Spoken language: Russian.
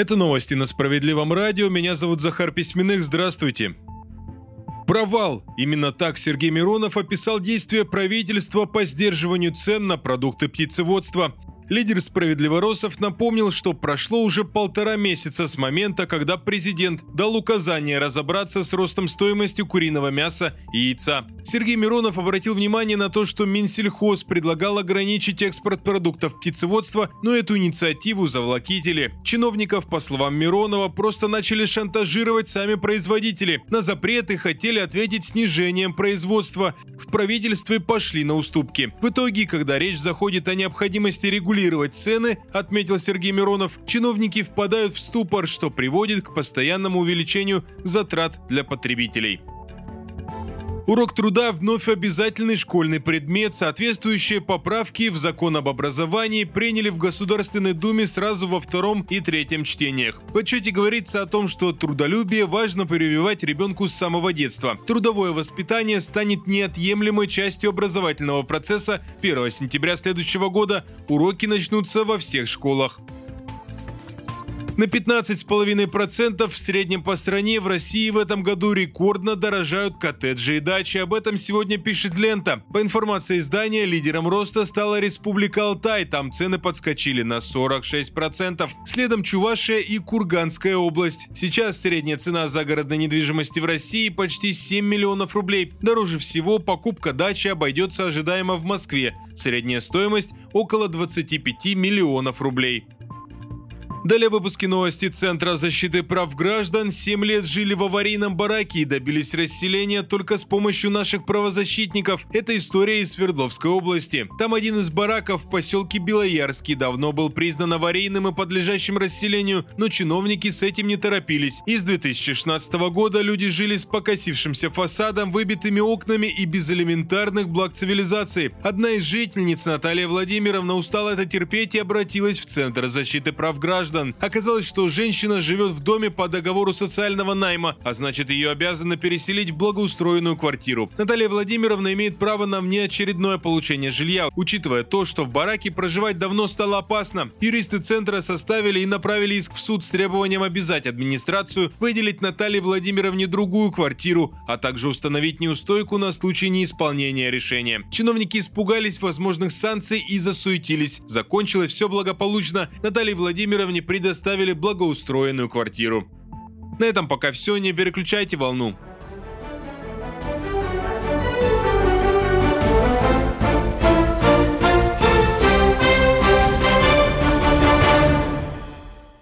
Это новости на Справедливом радио. Меня зовут Захар Письменных. Здравствуйте. Провал. Именно так Сергей Миронов описал действия правительства по сдерживанию цен на продукты птицеводства. Лидер справедливоросов напомнил, что прошло уже полтора месяца с момента, когда президент дал указание разобраться с ростом стоимости куриного мяса и яйца. Сергей Миронов обратил внимание на то, что Минсельхоз предлагал ограничить экспорт продуктов птицеводства, но эту инициативу завлакители. Чиновников, по словам Миронова, просто начали шантажировать сами производители. На запреты хотели ответить снижением производства. В правительстве пошли на уступки. В итоге, когда речь заходит о необходимости регулировать цены, отметил Сергей Миронов, чиновники впадают в ступор, что приводит к постоянному увеличению затрат для потребителей. Урок труда вновь обязательный школьный предмет. Соответствующие поправки в закон об образовании приняли в Государственной Думе сразу во втором и третьем чтениях. В отчете говорится о том, что трудолюбие важно прививать ребенку с самого детства. Трудовое воспитание станет неотъемлемой частью образовательного процесса. 1 сентября следующего года уроки начнутся во всех школах. На 15,5% в среднем по стране в России в этом году рекордно дорожают коттеджи и дачи. Об этом сегодня пишет лента. По информации издания, лидером роста стала Республика Алтай. Там цены подскочили на 46%. Следом Чувашия и Курганская область. Сейчас средняя цена загородной недвижимости в России почти 7 миллионов рублей. Дороже всего покупка дачи обойдется ожидаемо в Москве. Средняя стоимость около 25 миллионов рублей. Далее выпуски новости Центра защиты прав граждан. Семь лет жили в аварийном бараке и добились расселения только с помощью наших правозащитников. Это история из Свердловской области. Там один из бараков в поселке Белоярский давно был признан аварийным и подлежащим расселению, но чиновники с этим не торопились. И с 2016 года люди жили с покосившимся фасадом, выбитыми окнами и без элементарных благ цивилизации. Одна из жительниц, Наталья Владимировна, устала это терпеть и обратилась в Центр защиты прав граждан граждан. Оказалось, что женщина живет в доме по договору социального найма, а значит ее обязаны переселить в благоустроенную квартиру. Наталья Владимировна имеет право на внеочередное получение жилья, учитывая то, что в бараке проживать давно стало опасно. Юристы центра составили и направили иск в суд с требованием обязать администрацию выделить Наталье Владимировне другую квартиру, а также установить неустойку на случай неисполнения решения. Чиновники испугались возможных санкций и засуетились. Закончилось все благополучно. Наталье Владимировне предоставили благоустроенную квартиру. На этом пока все, не переключайте волну.